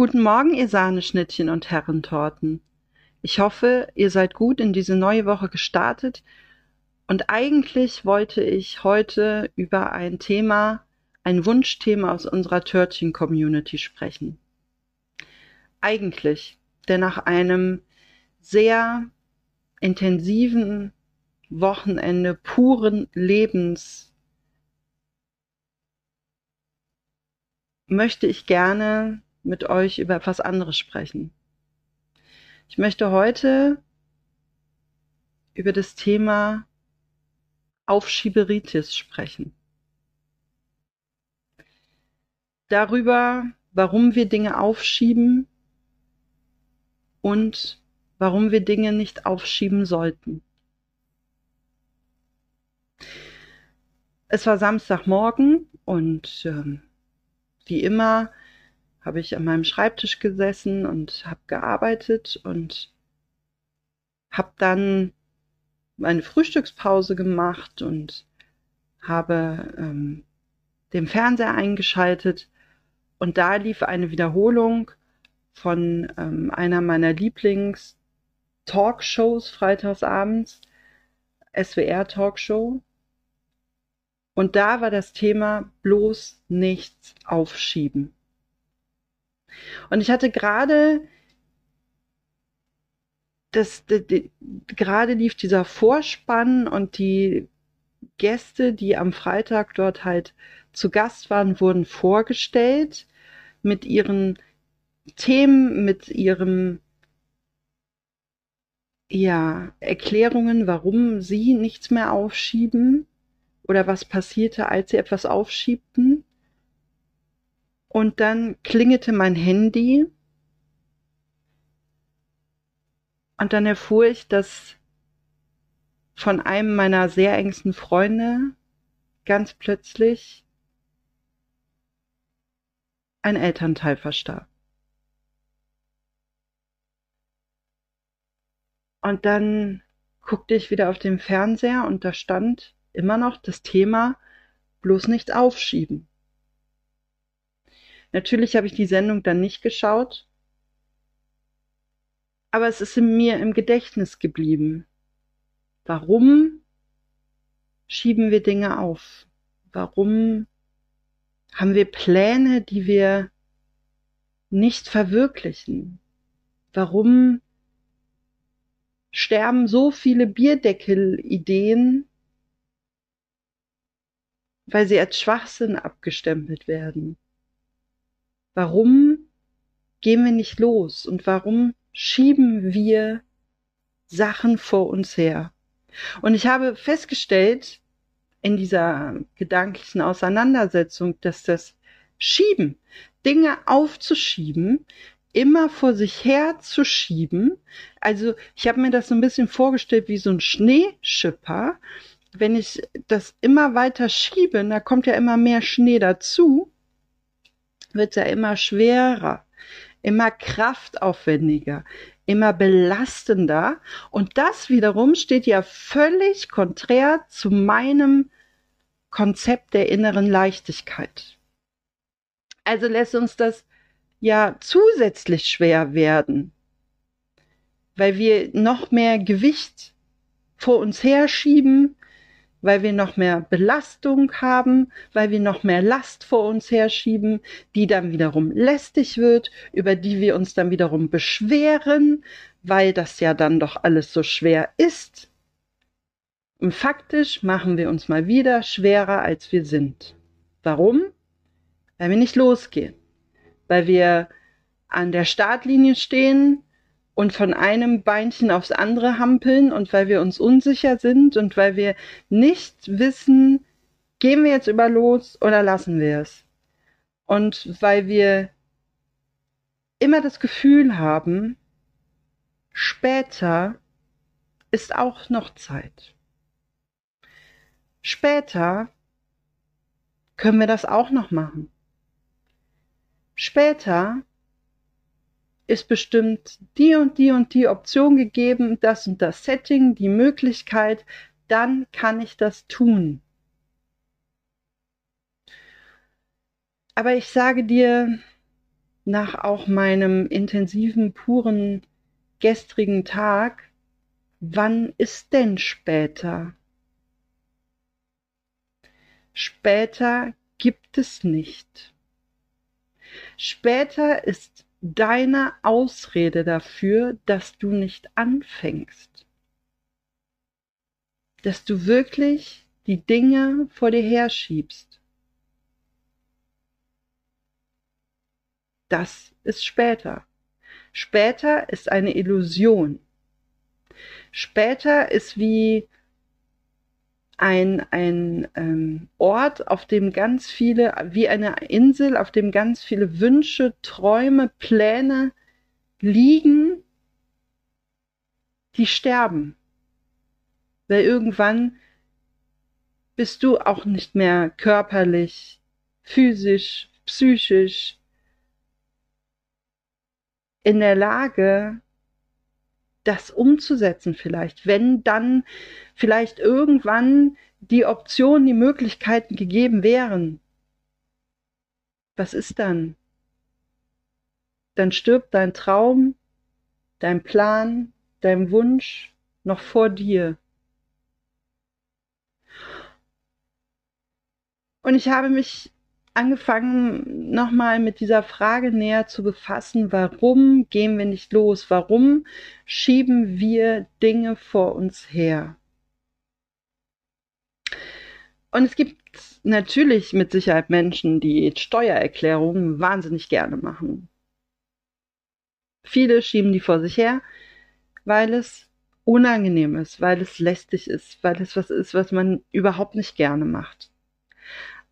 Guten Morgen, ihr Sahneschnittchen und Herrentorten. Ich hoffe, ihr seid gut in diese neue Woche gestartet. Und eigentlich wollte ich heute über ein Thema, ein Wunschthema aus unserer Törtchen-Community sprechen. Eigentlich, denn nach einem sehr intensiven Wochenende puren Lebens möchte ich gerne mit euch über etwas anderes sprechen. Ich möchte heute über das Thema Aufschieberitis sprechen. Darüber, warum wir Dinge aufschieben und warum wir Dinge nicht aufschieben sollten. Es war Samstagmorgen und ähm, wie immer habe ich an meinem Schreibtisch gesessen und habe gearbeitet und habe dann meine Frühstückspause gemacht und habe ähm, den Fernseher eingeschaltet und da lief eine Wiederholung von ähm, einer meiner Lieblings-Talkshows freitagsabends, SWR-Talkshow. Und da war das Thema bloß nichts aufschieben. Und ich hatte gerade das, das, das, gerade lief dieser Vorspann und die Gäste, die am Freitag dort halt zu Gast waren, wurden vorgestellt mit ihren Themen, mit ihrem ja, Erklärungen, warum sie nichts mehr aufschieben oder was passierte, als sie etwas aufschiebten. Und dann klingelte mein Handy. Und dann erfuhr ich, dass von einem meiner sehr engsten Freunde ganz plötzlich ein Elternteil verstarb. Und dann guckte ich wieder auf den Fernseher und da stand immer noch das Thema bloß nicht aufschieben. Natürlich habe ich die Sendung dann nicht geschaut, aber es ist mir im Gedächtnis geblieben. Warum schieben wir Dinge auf? Warum haben wir Pläne, die wir nicht verwirklichen? Warum sterben so viele Bierdeckel-Ideen, weil sie als Schwachsinn abgestempelt werden? Warum gehen wir nicht los und warum schieben wir Sachen vor uns her? Und ich habe festgestellt in dieser gedanklichen Auseinandersetzung, dass das Schieben, Dinge aufzuschieben, immer vor sich her zu schieben. Also ich habe mir das so ein bisschen vorgestellt wie so ein Schneeschipper. Wenn ich das immer weiter schiebe, da kommt ja immer mehr Schnee dazu wird ja immer schwerer, immer kraftaufwendiger, immer belastender. Und das wiederum steht ja völlig konträr zu meinem Konzept der inneren Leichtigkeit. Also lässt uns das ja zusätzlich schwer werden, weil wir noch mehr Gewicht vor uns herschieben, weil wir noch mehr Belastung haben, weil wir noch mehr Last vor uns herschieben, die dann wiederum lästig wird, über die wir uns dann wiederum beschweren, weil das ja dann doch alles so schwer ist. Und faktisch machen wir uns mal wieder schwerer, als wir sind. Warum? Weil wir nicht losgehen. Weil wir an der Startlinie stehen, und von einem Beinchen aufs andere hampeln und weil wir uns unsicher sind und weil wir nicht wissen, gehen wir jetzt über los oder lassen wir es. Und weil wir immer das Gefühl haben, später ist auch noch Zeit. Später können wir das auch noch machen. Später ist bestimmt die und die und die Option gegeben, das und das Setting, die Möglichkeit, dann kann ich das tun. Aber ich sage dir, nach auch meinem intensiven, puren, gestrigen Tag, wann ist denn später? Später gibt es nicht. Später ist deine Ausrede dafür, dass du nicht anfängst. Dass du wirklich die Dinge vor dir herschiebst. Das ist später. Später ist eine Illusion. Später ist wie ein, ein ähm, Ort, auf dem ganz viele, wie eine Insel, auf dem ganz viele Wünsche, Träume, Pläne liegen, die sterben. Weil irgendwann bist du auch nicht mehr körperlich, physisch, psychisch in der Lage, das umzusetzen vielleicht, wenn dann vielleicht irgendwann die Optionen, die Möglichkeiten gegeben wären. Was ist dann? Dann stirbt dein Traum, dein Plan, dein Wunsch noch vor dir. Und ich habe mich angefangen, nochmal mit dieser Frage näher zu befassen, warum gehen wir nicht los? Warum schieben wir Dinge vor uns her? Und es gibt natürlich mit Sicherheit Menschen, die Steuererklärungen wahnsinnig gerne machen. Viele schieben die vor sich her, weil es unangenehm ist, weil es lästig ist, weil es was ist, was man überhaupt nicht gerne macht.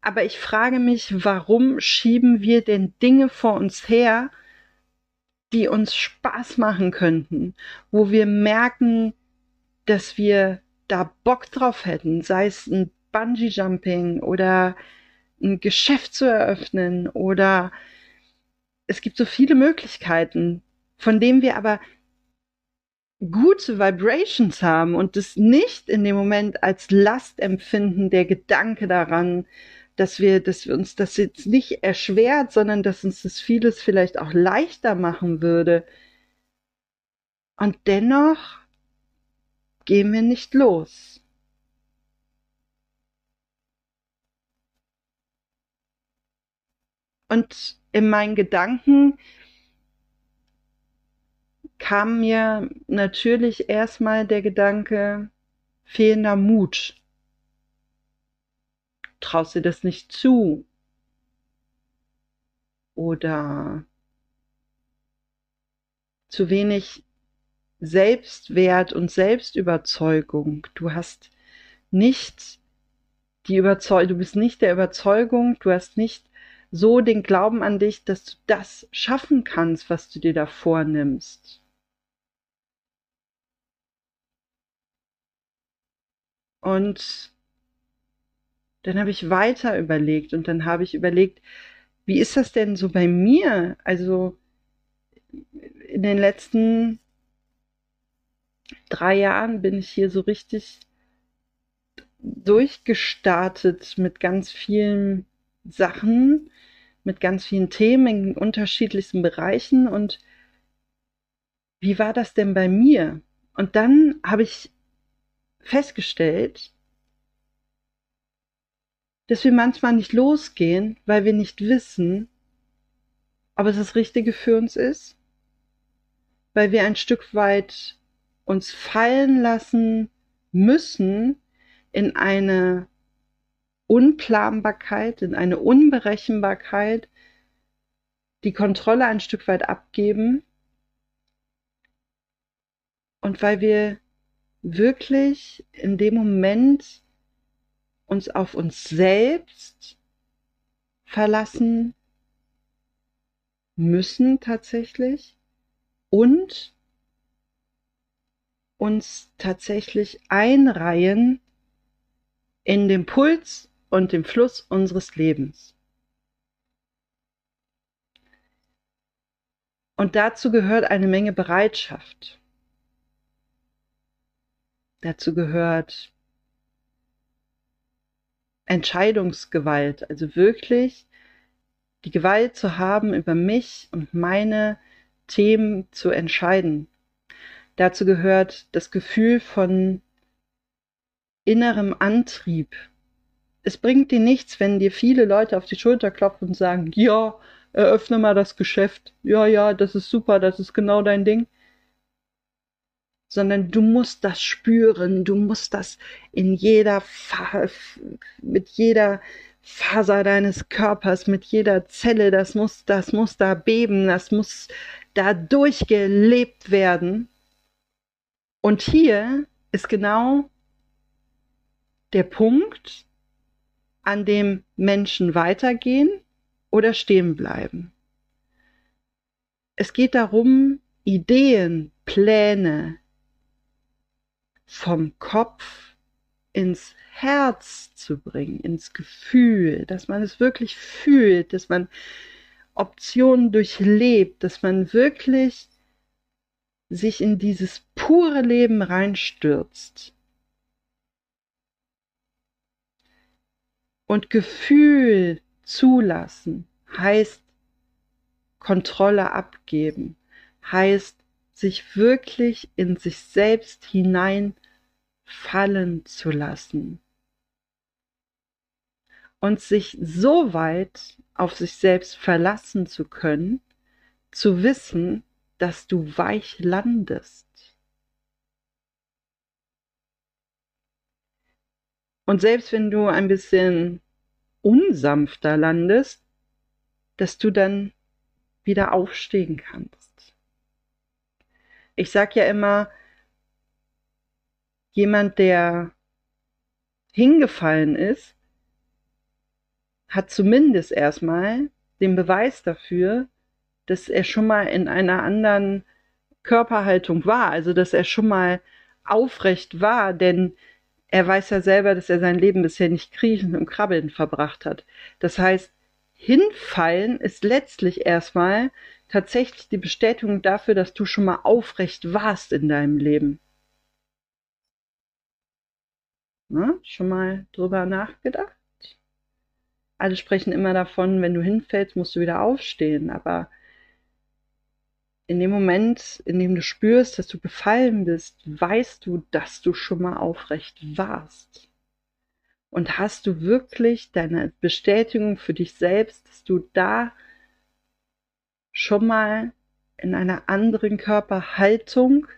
Aber ich frage mich, warum schieben wir denn Dinge vor uns her, die uns Spaß machen könnten, wo wir merken, dass wir da Bock drauf hätten, sei es ein Bungee Jumping oder ein Geschäft zu eröffnen oder es gibt so viele Möglichkeiten, von denen wir aber gute Vibrations haben und es nicht in dem Moment als Last empfinden, der Gedanke daran, dass wir, dass wir uns das jetzt nicht erschwert, sondern dass uns das vieles vielleicht auch leichter machen würde. Und dennoch gehen wir nicht los. Und in meinen Gedanken kam mir natürlich erstmal der Gedanke fehlender Mut traust dir das nicht zu. Oder zu wenig Selbstwert und Selbstüberzeugung. Du hast nicht die Überzeugung, du bist nicht der Überzeugung, du hast nicht so den Glauben an dich, dass du das schaffen kannst, was du dir da vornimmst. Und dann habe ich weiter überlegt und dann habe ich überlegt, wie ist das denn so bei mir? Also in den letzten drei Jahren bin ich hier so richtig durchgestartet mit ganz vielen Sachen, mit ganz vielen Themen in unterschiedlichsten Bereichen und wie war das denn bei mir? Und dann habe ich festgestellt, dass wir manchmal nicht losgehen, weil wir nicht wissen, ob es das Richtige für uns ist, weil wir ein Stück weit uns fallen lassen müssen in eine Unplanbarkeit, in eine Unberechenbarkeit, die Kontrolle ein Stück weit abgeben. Und weil wir wirklich in dem Moment uns auf uns selbst verlassen müssen tatsächlich und uns tatsächlich einreihen in den Puls und den Fluss unseres Lebens. Und dazu gehört eine Menge Bereitschaft. Dazu gehört Entscheidungsgewalt, also wirklich die Gewalt zu haben, über mich und meine Themen zu entscheiden. Dazu gehört das Gefühl von innerem Antrieb. Es bringt dir nichts, wenn dir viele Leute auf die Schulter klopfen und sagen, ja, eröffne mal das Geschäft. Ja, ja, das ist super, das ist genau dein Ding. Sondern du musst das spüren, du musst das in jeder, Fa mit jeder Faser deines Körpers, mit jeder Zelle, das muss, das muss da beben, das muss da durchgelebt werden. Und hier ist genau der Punkt, an dem Menschen weitergehen oder stehen bleiben. Es geht darum, Ideen, Pläne vom Kopf ins Herz zu bringen, ins Gefühl, dass man es wirklich fühlt, dass man Optionen durchlebt, dass man wirklich sich in dieses pure Leben reinstürzt. Und Gefühl zulassen heißt Kontrolle abgeben, heißt sich wirklich in sich selbst hinein fallen zu lassen und sich so weit auf sich selbst verlassen zu können, zu wissen, dass du weich landest. Und selbst wenn du ein bisschen unsanfter landest, dass du dann wieder aufstehen kannst. Ich sag ja immer, jemand, der hingefallen ist, hat zumindest erstmal den Beweis dafür, dass er schon mal in einer anderen Körperhaltung war, also dass er schon mal aufrecht war, denn er weiß ja selber, dass er sein Leben bisher nicht kriechen und krabbeln verbracht hat. Das heißt, hinfallen ist letztlich erstmal tatsächlich die Bestätigung dafür, dass du schon mal aufrecht warst in deinem Leben. Na, schon mal drüber nachgedacht? Alle sprechen immer davon, wenn du hinfällst, musst du wieder aufstehen, aber in dem Moment, in dem du spürst, dass du gefallen bist, weißt du, dass du schon mal aufrecht warst. Und hast du wirklich deine Bestätigung für dich selbst, dass du da schon mal in einer anderen Körperhaltung,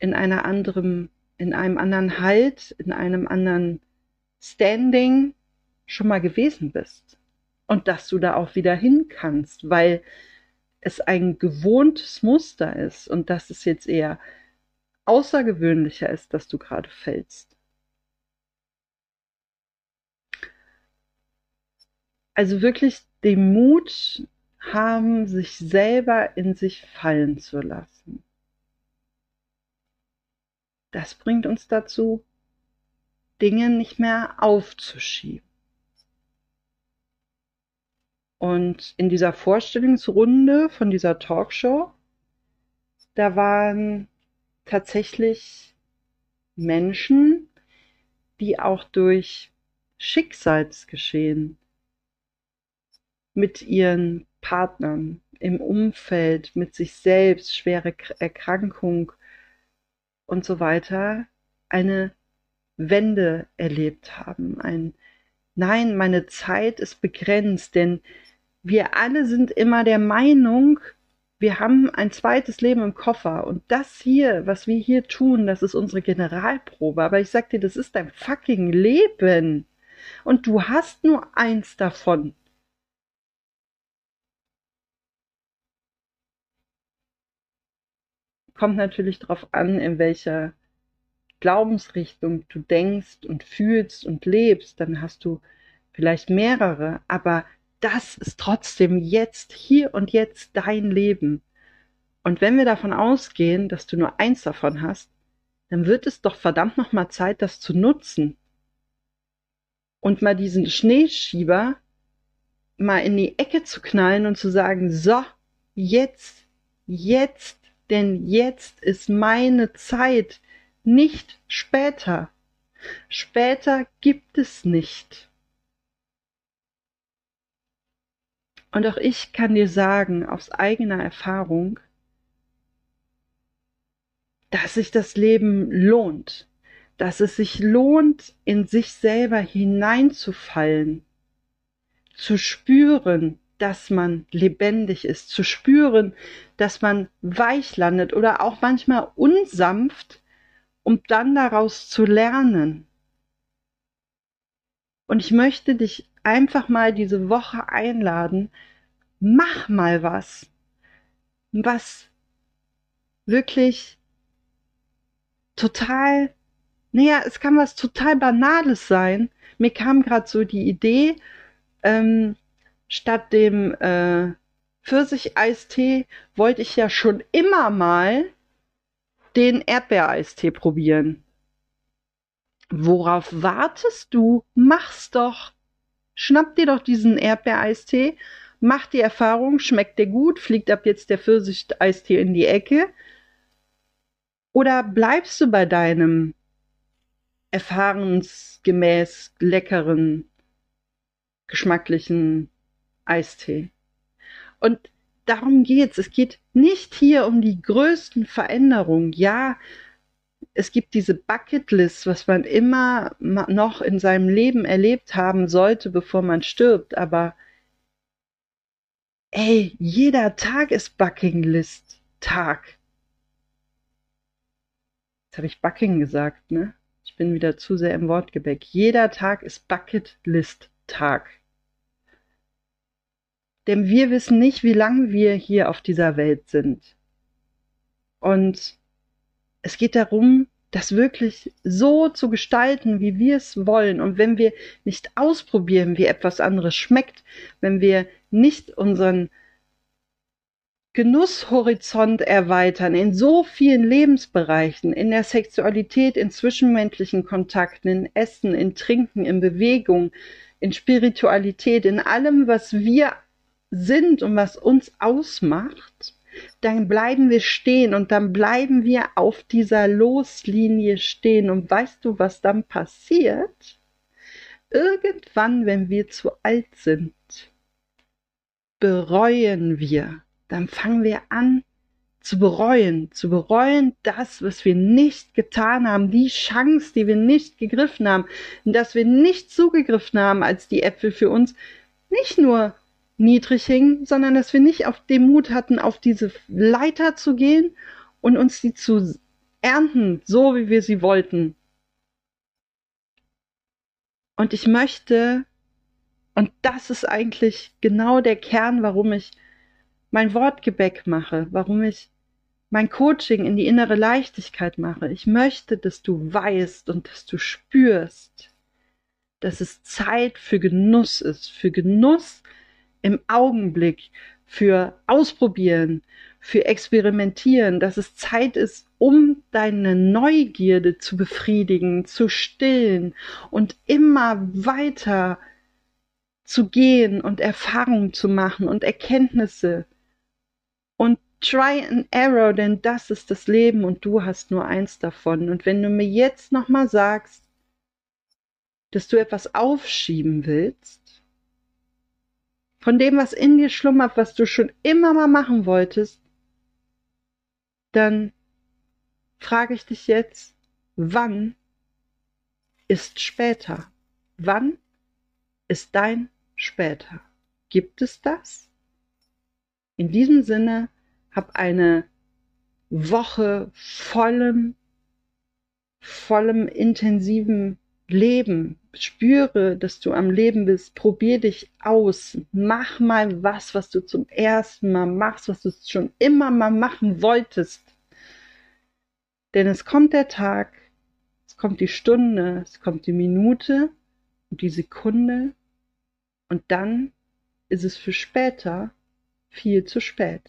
in einer anderen, in einem anderen Halt, in einem anderen Standing schon mal gewesen bist. Und dass du da auch wieder hin kannst, weil es ein gewohntes Muster ist und dass es jetzt eher außergewöhnlicher ist, dass du gerade fällst. Also wirklich den Mut haben, sich selber in sich fallen zu lassen. Das bringt uns dazu, Dinge nicht mehr aufzuschieben. Und in dieser Vorstellungsrunde von dieser Talkshow, da waren tatsächlich Menschen, die auch durch Schicksalsgeschehen mit ihren Partnern im Umfeld, mit sich selbst, schwere Erkrankung und so weiter, eine Wende erlebt haben. Ein Nein, meine Zeit ist begrenzt, denn wir alle sind immer der Meinung, wir haben ein zweites Leben im Koffer und das hier, was wir hier tun, das ist unsere Generalprobe. Aber ich sag dir, das ist dein fucking Leben. Und du hast nur eins davon. Kommt natürlich darauf an, in welcher Glaubensrichtung du denkst und fühlst und lebst, dann hast du vielleicht mehrere, aber das ist trotzdem jetzt, hier und jetzt dein Leben. Und wenn wir davon ausgehen, dass du nur eins davon hast, dann wird es doch verdammt nochmal Zeit, das zu nutzen. Und mal diesen Schneeschieber mal in die Ecke zu knallen und zu sagen, so, jetzt, jetzt, denn jetzt ist meine Zeit, nicht später. Später gibt es nicht. Und auch ich kann dir sagen, aus eigener Erfahrung, dass sich das Leben lohnt, dass es sich lohnt, in sich selber hineinzufallen, zu spüren, dass man lebendig ist, zu spüren, dass man weich landet oder auch manchmal unsanft, um dann daraus zu lernen. Und ich möchte dich einfach mal diese Woche einladen, mach mal was, was wirklich total, naja, es kann was total Banales sein. Mir kam gerade so die Idee, ähm, statt dem äh, Pfirsicheistee wollte ich ja schon immer mal den Erdbeereistee probieren. Worauf wartest du? Mach's doch. Schnapp dir doch diesen Erdbeereistee, mach die Erfahrung, schmeckt dir gut, fliegt ab jetzt der Pfirsicheistee in die Ecke. Oder bleibst du bei deinem erfahrensgemäß leckeren, geschmacklichen Eistee? Und darum geht's. Es geht nicht hier um die größten Veränderungen. Ja, es gibt diese Bucketlist, was man immer noch in seinem Leben erlebt haben sollte, bevor man stirbt. Aber ey, jeder Tag ist Buckinglist Tag. Jetzt habe ich Bucking gesagt, ne? Ich bin wieder zu sehr im Wortgebäck. Jeder Tag ist Bucketlist Tag. Denn wir wissen nicht, wie lange wir hier auf dieser Welt sind. Und es geht darum, das wirklich so zu gestalten, wie wir es wollen. Und wenn wir nicht ausprobieren, wie etwas anderes schmeckt, wenn wir nicht unseren Genusshorizont erweitern in so vielen Lebensbereichen, in der Sexualität, in zwischenmenschlichen Kontakten, in Essen, in Trinken, in Bewegung, in Spiritualität, in allem, was wir sind und was uns ausmacht, dann bleiben wir stehen und dann bleiben wir auf dieser Loslinie stehen. Und weißt du, was dann passiert? Irgendwann, wenn wir zu alt sind, bereuen wir. Dann fangen wir an zu bereuen, zu bereuen das, was wir nicht getan haben, die Chance, die wir nicht gegriffen haben, dass wir nicht zugegriffen haben, als die Äpfel für uns nicht nur niedrig hingen, sondern dass wir nicht auf den Mut hatten, auf diese Leiter zu gehen und uns die zu ernten, so wie wir sie wollten. Und ich möchte, und das ist eigentlich genau der Kern, warum ich mein Wortgebäck mache, warum ich mein Coaching in die innere Leichtigkeit mache. Ich möchte, dass du weißt und dass du spürst, dass es Zeit für Genuss ist, für Genuss im Augenblick, für Ausprobieren, für Experimentieren, dass es Zeit ist, um deine Neugierde zu befriedigen, zu stillen und immer weiter zu gehen und Erfahrungen zu machen und Erkenntnisse und try and error, denn das ist das Leben und du hast nur eins davon. Und wenn du mir jetzt nochmal sagst, dass du etwas aufschieben willst, von dem, was in dir schlummert, was du schon immer mal machen wolltest, dann frage ich dich jetzt, wann ist später? Wann ist dein später? Gibt es das? In diesem Sinne, hab eine Woche vollem, vollem intensiven Leben. Spüre, dass du am Leben bist. Probier dich aus. Mach mal was, was du zum ersten Mal machst, was du schon immer mal machen wolltest. Denn es kommt der Tag, es kommt die Stunde, es kommt die Minute und die Sekunde und dann ist es für später viel zu spät.